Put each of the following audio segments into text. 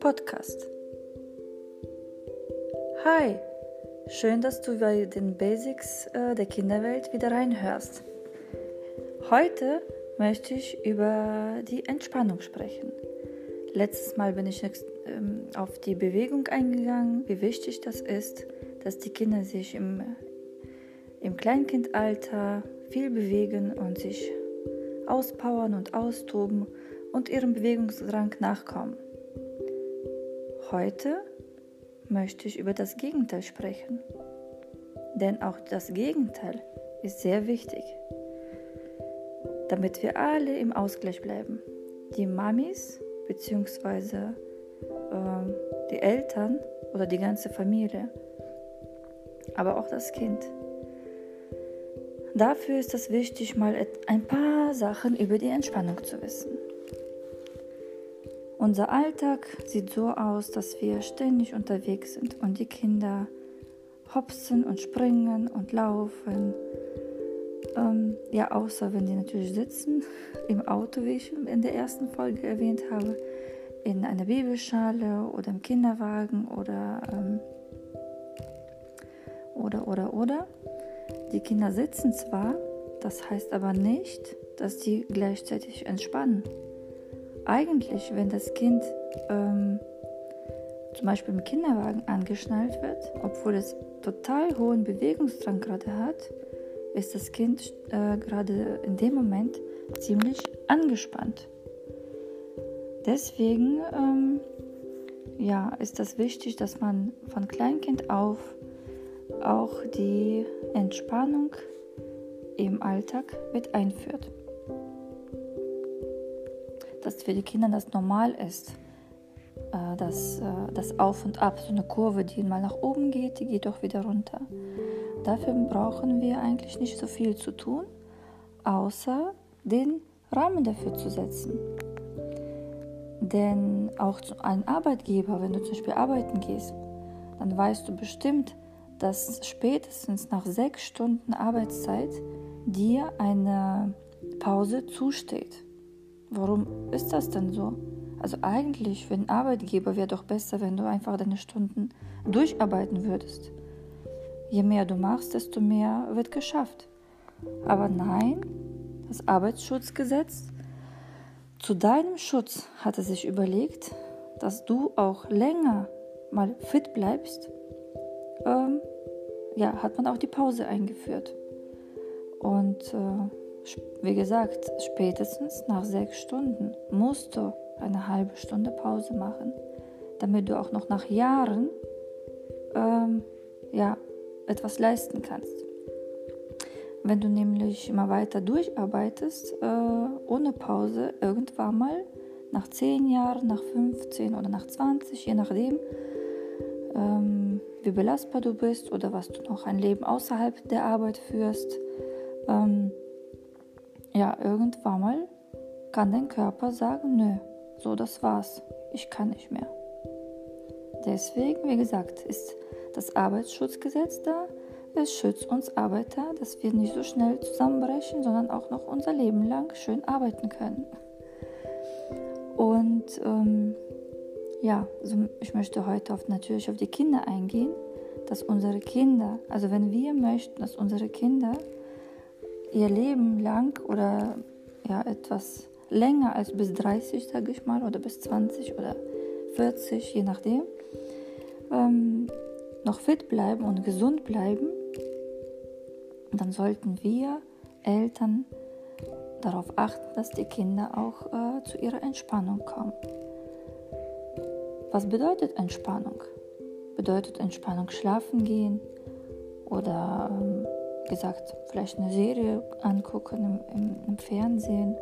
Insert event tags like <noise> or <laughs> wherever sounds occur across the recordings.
Podcast. Hi, schön, dass du bei den Basics äh, der Kinderwelt wieder reinhörst. Heute möchte ich über die Entspannung sprechen. Letztes Mal bin ich ähm, auf die Bewegung eingegangen, wie wichtig das ist, dass die Kinder sich im, im Kleinkindalter viel bewegen und sich auspowern und austoben und ihrem Bewegungsdrang nachkommen. Heute möchte ich über das Gegenteil sprechen. Denn auch das Gegenteil ist sehr wichtig, damit wir alle im Ausgleich bleiben. Die Mamis bzw. Äh, die Eltern oder die ganze Familie, aber auch das Kind. Dafür ist es wichtig, mal ein paar Sachen über die Entspannung zu wissen. Unser Alltag sieht so aus, dass wir ständig unterwegs sind und die Kinder hopsen und springen und laufen. Ähm, ja, außer wenn die natürlich sitzen im Auto, wie ich in der ersten Folge erwähnt habe, in einer Babyschale oder im Kinderwagen oder ähm, oder oder oder. Die Kinder sitzen zwar, das heißt aber nicht, dass die gleichzeitig entspannen eigentlich, wenn das Kind ähm, zum Beispiel im Kinderwagen angeschnallt wird, obwohl es total hohen Bewegungsdrang gerade hat, ist das Kind äh, gerade in dem Moment ziemlich angespannt. Deswegen ähm, ja, ist das wichtig, dass man von Kleinkind auf auch die Entspannung im Alltag mit einführt dass für die Kinder das normal ist. Äh, dass äh, das Auf und Ab, so eine Kurve, die mal nach oben geht, die geht auch wieder runter. Dafür brauchen wir eigentlich nicht so viel zu tun, außer den Rahmen dafür zu setzen. Denn auch ein Arbeitgeber, wenn du zum Beispiel arbeiten gehst, dann weißt du bestimmt, dass spätestens nach sechs Stunden Arbeitszeit dir eine Pause zusteht. Warum ist das denn so? Also eigentlich für den Arbeitgeber wäre doch besser, wenn du einfach deine Stunden durcharbeiten würdest. Je mehr du machst, desto mehr wird geschafft. Aber nein, das Arbeitsschutzgesetz zu deinem Schutz hat es sich überlegt, dass du auch länger mal fit bleibst. Ähm, ja, hat man auch die Pause eingeführt. Und äh, wie gesagt, spätestens nach sechs Stunden musst du eine halbe Stunde Pause machen, damit du auch noch nach Jahren ähm, ja, etwas leisten kannst. Wenn du nämlich immer weiter durcharbeitest, äh, ohne Pause, irgendwann mal nach 10 Jahren, nach 15 oder nach 20, je nachdem, ähm, wie belastbar du bist oder was du noch ein Leben außerhalb der Arbeit führst, ähm, ja, irgendwann mal kann dein Körper sagen, nö, so das war's, ich kann nicht mehr. Deswegen, wie gesagt, ist das Arbeitsschutzgesetz da. Es schützt uns Arbeiter, dass wir nicht so schnell zusammenbrechen, sondern auch noch unser Leben lang schön arbeiten können. Und ähm, ja, also ich möchte heute auf, natürlich auf die Kinder eingehen, dass unsere Kinder, also wenn wir möchten, dass unsere Kinder ihr Leben lang oder ja etwas länger als bis 30, sage ich mal, oder bis 20 oder 40, je nachdem, ähm, noch fit bleiben und gesund bleiben, dann sollten wir Eltern darauf achten, dass die Kinder auch äh, zu ihrer Entspannung kommen. Was bedeutet Entspannung? Bedeutet Entspannung schlafen gehen oder ähm, gesagt, vielleicht eine Serie angucken im, im, im Fernsehen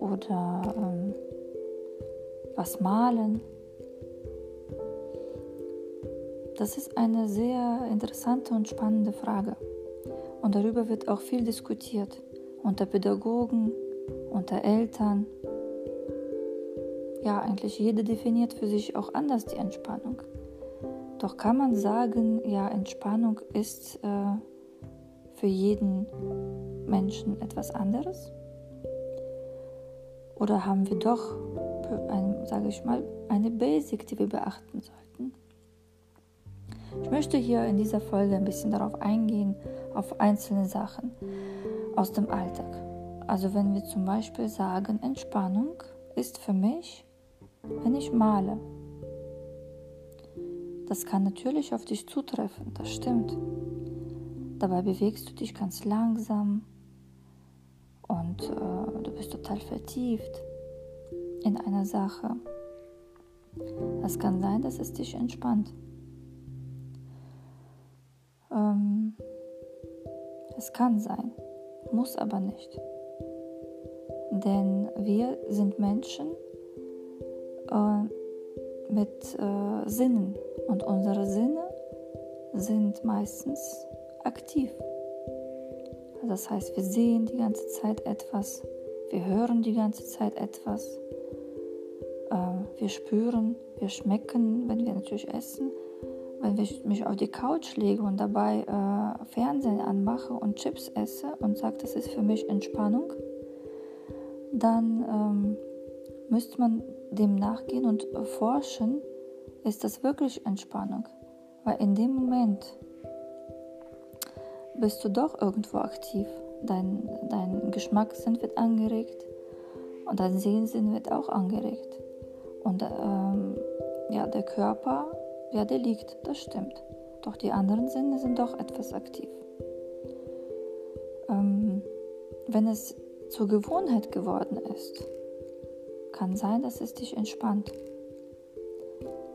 oder ähm, was malen. Das ist eine sehr interessante und spannende Frage. Und darüber wird auch viel diskutiert unter Pädagogen, unter Eltern. Ja, eigentlich jeder definiert für sich auch anders die Entspannung. Doch kann man sagen, ja, Entspannung ist äh, für jeden Menschen etwas anderes? Oder haben wir doch sage ich mal, eine Basic, die wir beachten sollten. Ich möchte hier in dieser Folge ein bisschen darauf eingehen, auf einzelne Sachen aus dem Alltag. Also wenn wir zum Beispiel sagen, Entspannung ist für mich, wenn ich male. Das kann natürlich auf dich zutreffen, das stimmt. Dabei bewegst du dich ganz langsam und äh, du bist total vertieft in einer Sache. Es kann sein, dass es dich entspannt. Ähm, es kann sein, muss aber nicht. Denn wir sind Menschen äh, mit äh, Sinnen und unsere Sinne sind meistens aktiv. Das heißt, wir sehen die ganze Zeit etwas, wir hören die ganze Zeit etwas, äh, wir spüren, wir schmecken, wenn wir natürlich essen. Wenn ich mich auf die Couch lege und dabei äh, Fernsehen anmache und Chips esse und sage, das ist für mich Entspannung, dann ähm, müsste man dem nachgehen und forschen, ist das wirklich Entspannung? Weil in dem Moment bist du doch irgendwo aktiv. Dein, dein Geschmackssinn wird angeregt und dein Sehensinn wird auch angeregt. Und ähm, ja, der Körper, ja, der liegt, das stimmt. Doch die anderen Sinne sind doch etwas aktiv. Ähm, wenn es zur Gewohnheit geworden ist, kann sein, dass es dich entspannt.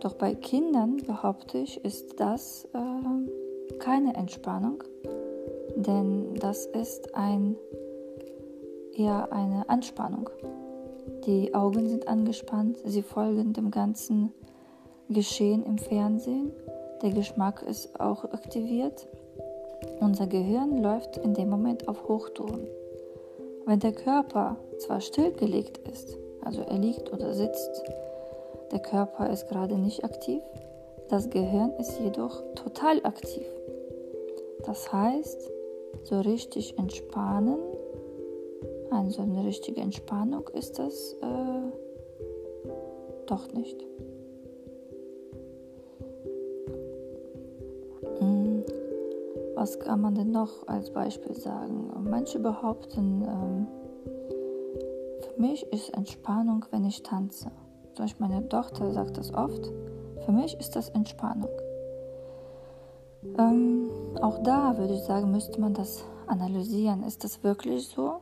Doch bei Kindern, behaupte ich, ist das äh, keine Entspannung, denn das ist ein, eher eine Anspannung. Die Augen sind angespannt, sie folgen dem ganzen Geschehen im Fernsehen, der Geschmack ist auch aktiviert, unser Gehirn läuft in dem Moment auf Hochtouren. Wenn der Körper zwar stillgelegt ist, also er liegt oder sitzt, der Körper ist gerade nicht aktiv, das Gehirn ist jedoch total aktiv. Das heißt, so richtig entspannen, also eine richtige Entspannung ist das äh, doch nicht. Hm, was kann man denn noch als Beispiel sagen? Manche behaupten, ähm, für mich ist Entspannung, wenn ich tanze. Zum Beispiel meine Tochter sagt das oft. Für mich ist das Entspannung. Ähm, auch da würde ich sagen, müsste man das analysieren. Ist das wirklich so?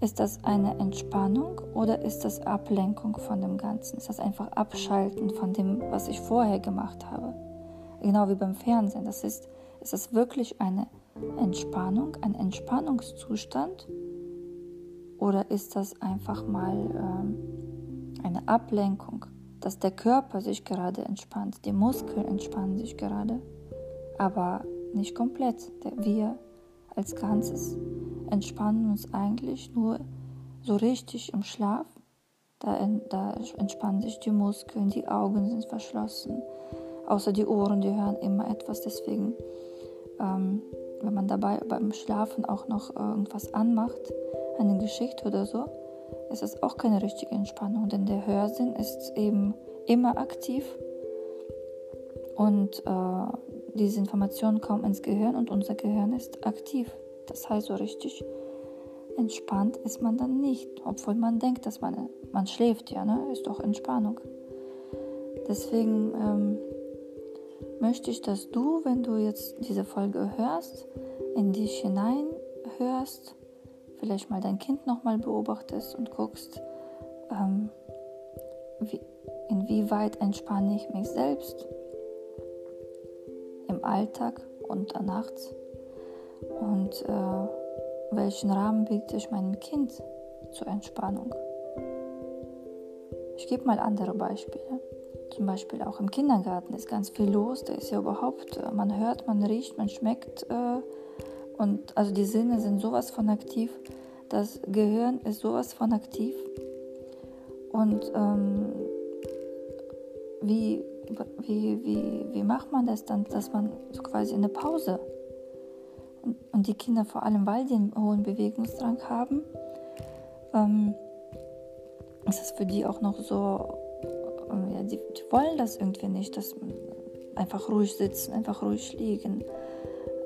Ist das eine Entspannung oder ist das Ablenkung von dem Ganzen? Ist das einfach Abschalten von dem, was ich vorher gemacht habe? Genau wie beim Fernsehen. Das ist, ist das wirklich eine Entspannung, ein Entspannungszustand? Oder ist das einfach mal ähm, eine Ablenkung, dass der Körper sich gerade entspannt, die Muskeln entspannen sich gerade, aber nicht komplett. Wir als Ganzes entspannen uns eigentlich nur so richtig im Schlaf. Da, da entspannen sich die Muskeln, die Augen sind verschlossen, außer die Ohren, die hören immer etwas. Deswegen, ähm, wenn man dabei beim Schlafen auch noch irgendwas anmacht, eine Geschichte oder so, ist es auch keine richtige Entspannung, denn der Hörsinn ist eben immer aktiv und äh, diese Informationen kommen ins Gehirn und unser Gehirn ist aktiv. Das heißt, so richtig entspannt ist man dann nicht, obwohl man denkt, dass man, man schläft, ja, ne? ist doch Entspannung. Deswegen ähm, möchte ich, dass du, wenn du jetzt diese Folge hörst, in dich hineinhörst vielleicht mal dein Kind nochmal beobachtest und guckst, ähm, wie, inwieweit entspanne ich mich selbst im Alltag und nachts und äh, welchen Rahmen biete ich meinem Kind zur Entspannung. Ich gebe mal andere Beispiele. Zum Beispiel auch im Kindergarten ist ganz viel los. Da ist ja überhaupt, äh, man hört, man riecht, man schmeckt. Äh, und also die Sinne sind sowas von aktiv, das Gehirn ist sowas von aktiv. Und ähm, wie, wie, wie, wie macht man das dann, dass man so quasi eine Pause und, und die Kinder vor allem, weil die einen hohen Bewegungsdrang haben, ähm, ist es für die auch noch so ähm, ja, die, die wollen das irgendwie nicht, dass einfach ruhig sitzen, einfach ruhig liegen.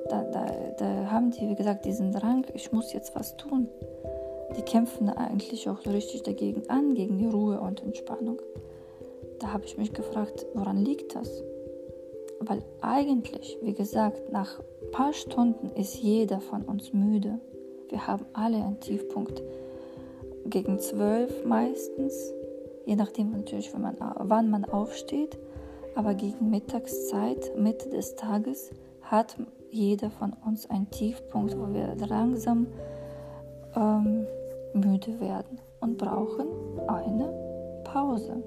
Da, da, da haben die, wie gesagt, diesen Drang, ich muss jetzt was tun. Die kämpfen eigentlich auch so richtig dagegen an, gegen die Ruhe und Entspannung. Da habe ich mich gefragt, woran liegt das? Weil eigentlich, wie gesagt, nach ein paar Stunden ist jeder von uns müde. Wir haben alle einen Tiefpunkt. Gegen zwölf meistens, je nachdem natürlich, man, wann man aufsteht. Aber gegen Mittagszeit, Mitte des Tages, hat jeder von uns einen Tiefpunkt, wo wir langsam ähm, müde werden und brauchen eine Pause.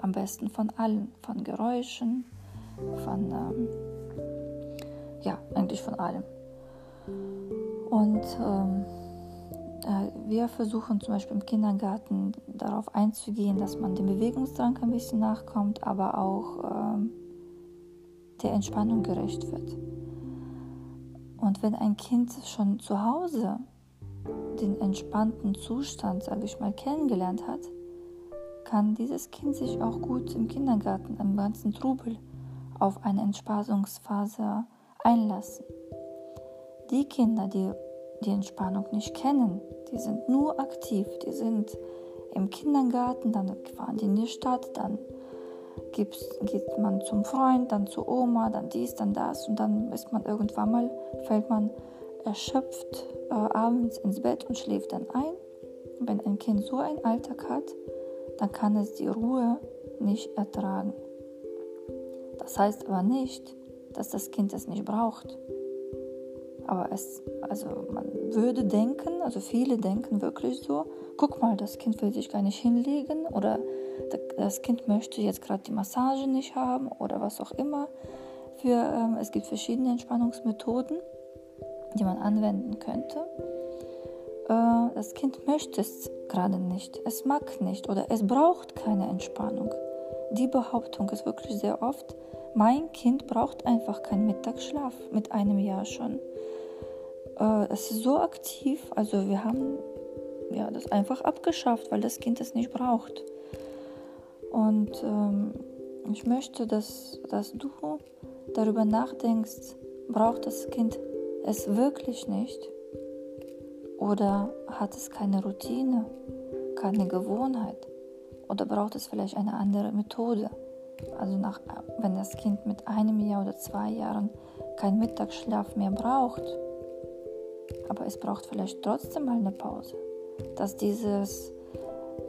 Am besten von allen, von Geräuschen, von, ähm, ja, eigentlich von allem. Und ähm, äh, wir versuchen zum Beispiel im Kindergarten darauf einzugehen, dass man dem Bewegungsdrang ein bisschen nachkommt, aber auch ähm, der Entspannung gerecht wird. Und wenn ein Kind schon zu Hause den entspannten Zustand, sage ich mal, kennengelernt hat, kann dieses Kind sich auch gut im Kindergarten, im ganzen Trubel auf eine Entspannungsphase einlassen. Die Kinder, die die Entspannung nicht kennen, die sind nur aktiv, die sind im Kindergarten, dann fahren die in die Stadt, dann geht man zum Freund, dann zu Oma, dann dies, dann das und dann ist man irgendwann mal, fällt man erschöpft äh, abends ins Bett und schläft dann ein. Wenn ein Kind so einen Alltag hat, dann kann es die Ruhe nicht ertragen. Das heißt aber nicht, dass das Kind es nicht braucht. Aber es, also man würde denken, also viele denken wirklich so, guck mal, das Kind will sich gar nicht hinlegen oder das Kind möchte jetzt gerade die Massage nicht haben oder was auch immer. Für, ähm, es gibt verschiedene Entspannungsmethoden, die man anwenden könnte. Äh, das Kind möchte es gerade nicht, es mag nicht oder es braucht keine Entspannung. Die Behauptung ist wirklich sehr oft, mein Kind braucht einfach keinen Mittagsschlaf mit einem Jahr schon. Äh, es ist so aktiv, also wir haben ja, das einfach abgeschafft, weil das Kind es nicht braucht. Und ähm, ich möchte, dass, dass du darüber nachdenkst, braucht das Kind es wirklich nicht? Oder hat es keine Routine, keine Gewohnheit? Oder braucht es vielleicht eine andere Methode? Also nach, wenn das Kind mit einem Jahr oder zwei Jahren keinen Mittagsschlaf mehr braucht, aber es braucht vielleicht trotzdem mal eine Pause, dass dieses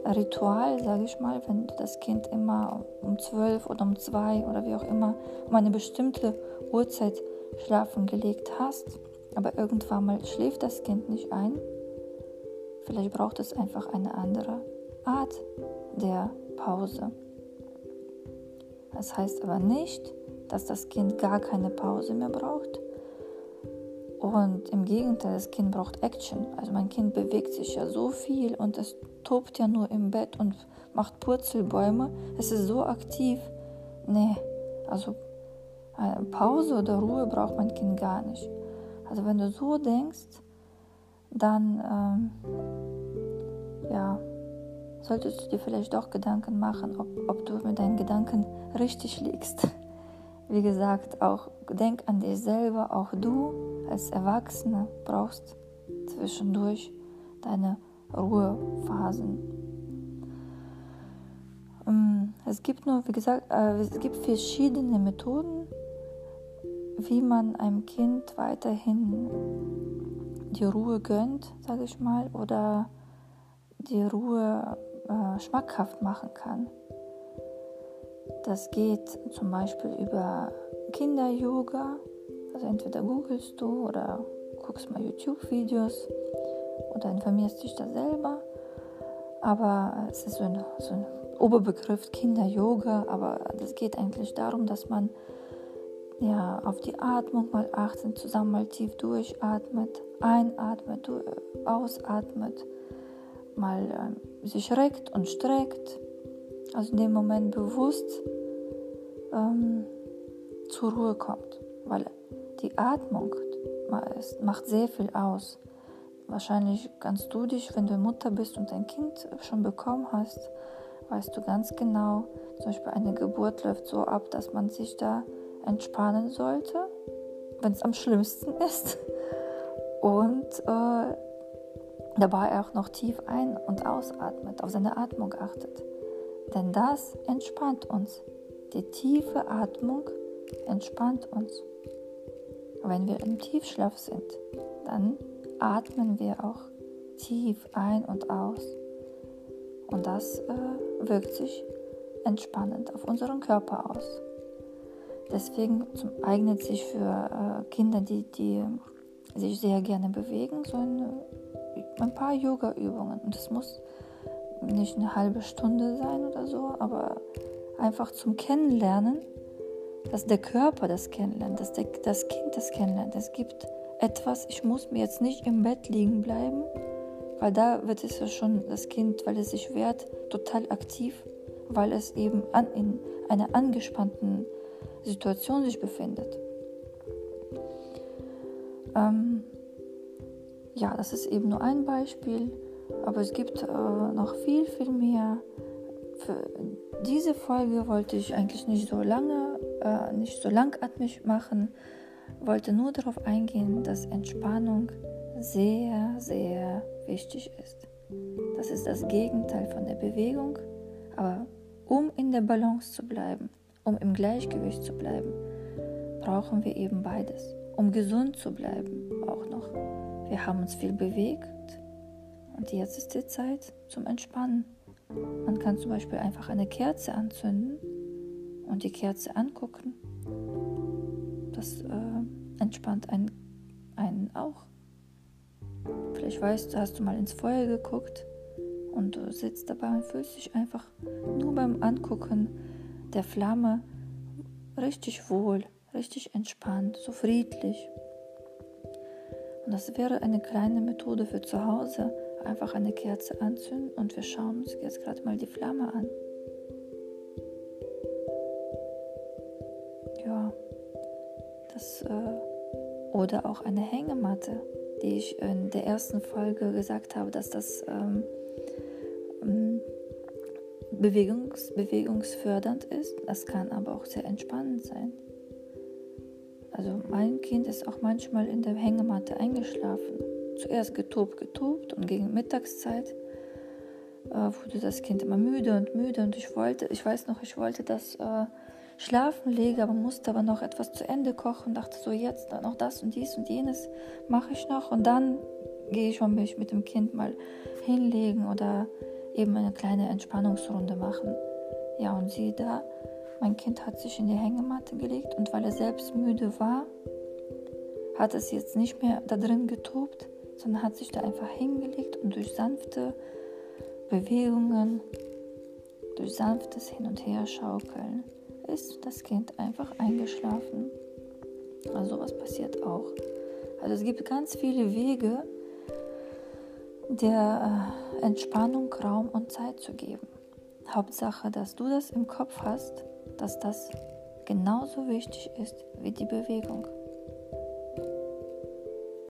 Ritual, sage ich mal, wenn du das Kind immer um zwölf oder um zwei oder wie auch immer um eine bestimmte Uhrzeit schlafen gelegt hast, aber irgendwann mal schläft das Kind nicht ein, vielleicht braucht es einfach eine andere Art der Pause. Das heißt aber nicht, dass das Kind gar keine Pause mehr braucht. Und im Gegenteil, das Kind braucht Action. Also mein Kind bewegt sich ja so viel und es tobt ja nur im Bett und macht Purzelbäume. Es ist so aktiv. Nee, also eine Pause oder Ruhe braucht mein Kind gar nicht. Also wenn du so denkst, dann ähm, ja, solltest du dir vielleicht doch Gedanken machen, ob, ob du mit deinen Gedanken richtig liegst. Wie gesagt, auch denk an dich selber, auch du als Erwachsene brauchst zwischendurch deine Ruhephasen. Ähm, es gibt nur, wie gesagt, äh, es gibt verschiedene Methoden, wie man einem Kind weiterhin die Ruhe gönnt, sage ich mal, oder die Ruhe äh, schmackhaft machen kann. Das geht zum Beispiel über Kinder-Yoga, also entweder googelst du oder guckst mal YouTube-Videos oder informierst dich da selber. Aber es ist so ein, so ein Oberbegriff Kinder-Yoga, aber es geht eigentlich darum, dass man ja, auf die Atmung mal achten, zusammen mal tief durchatmet, einatmet, ausatmet, mal äh, sich reckt und streckt, also in dem Moment bewusst ähm, zur Ruhe kommt, weil die Atmung macht sehr viel aus. Wahrscheinlich kannst du dich, wenn du Mutter bist und ein Kind schon bekommen hast, weißt du ganz genau, Zum Beispiel eine Geburt läuft so ab, dass man sich da entspannen sollte, wenn es am schlimmsten <laughs> ist. Und äh, dabei auch noch tief ein- und ausatmet, auf seine Atmung achtet. Denn das entspannt uns. Die tiefe Atmung entspannt uns. Wenn wir im Tiefschlaf sind, dann atmen wir auch tief ein und aus. Und das äh, wirkt sich entspannend auf unseren Körper aus. Deswegen zum, eignet sich für äh, Kinder, die, die sich sehr gerne bewegen, so ein, ein paar Yoga-Übungen. Und es muss nicht eine halbe Stunde sein oder so, aber einfach zum Kennenlernen, dass der Körper das kennenlernt, dass der, das Kind das kennenlernt. Es gibt etwas, ich muss mir jetzt nicht im Bett liegen bleiben, weil da wird es ja schon das Kind, weil es sich wehrt, total aktiv, weil es eben an, in einer angespannten Situation sich befindet. Ähm, ja, das ist eben nur ein Beispiel, aber es gibt äh, noch viel, viel mehr. Für diese Folge wollte ich eigentlich nicht so lange, äh, nicht so langatmig machen, wollte nur darauf eingehen, dass Entspannung sehr, sehr wichtig ist. Das ist das Gegenteil von der Bewegung, aber um in der Balance zu bleiben, um im Gleichgewicht zu bleiben, brauchen wir eben beides. Um gesund zu bleiben auch noch. Wir haben uns viel bewegt und jetzt ist die Zeit zum Entspannen. Man kann zum Beispiel einfach eine Kerze anzünden und die Kerze angucken. Das äh, entspannt einen, einen auch. Vielleicht weißt du, hast du mal ins Feuer geguckt und du sitzt dabei und fühlst dich einfach nur beim Angucken der Flamme richtig wohl, richtig entspannt, so friedlich. Und das wäre eine kleine Methode für zu Hause. Einfach eine Kerze anzünden und wir schauen uns jetzt gerade mal die Flamme an. Ja, das äh, oder auch eine Hängematte, die ich in der ersten Folge gesagt habe, dass das ähm, bewegungs bewegungsfördernd ist. Das kann aber auch sehr entspannend sein. Also mein Kind ist auch manchmal in der Hängematte eingeschlafen. Zuerst getobt, getobt und gegen Mittagszeit äh, wurde das Kind immer müde und müde und ich wollte, ich weiß noch, ich wollte das äh, schlafen legen, aber musste aber noch etwas zu Ende kochen, dachte so jetzt noch das und dies und jenes mache ich noch und dann gehe ich schon mich mit dem Kind mal hinlegen oder eben eine kleine Entspannungsrunde machen. Ja, und sieh da, mein Kind hat sich in die Hängematte gelegt und weil er selbst müde war, hat es jetzt nicht mehr da drin getobt, sondern hat sich da einfach hingelegt und durch sanfte Bewegungen, durch sanftes Hin- und Herschaukeln ist das Kind einfach eingeschlafen. Also was passiert auch. Also es gibt ganz viele Wege, der äh, Entspannung Raum und Zeit zu geben. Hauptsache, dass du das im Kopf hast, dass das genauso wichtig ist wie die Bewegung.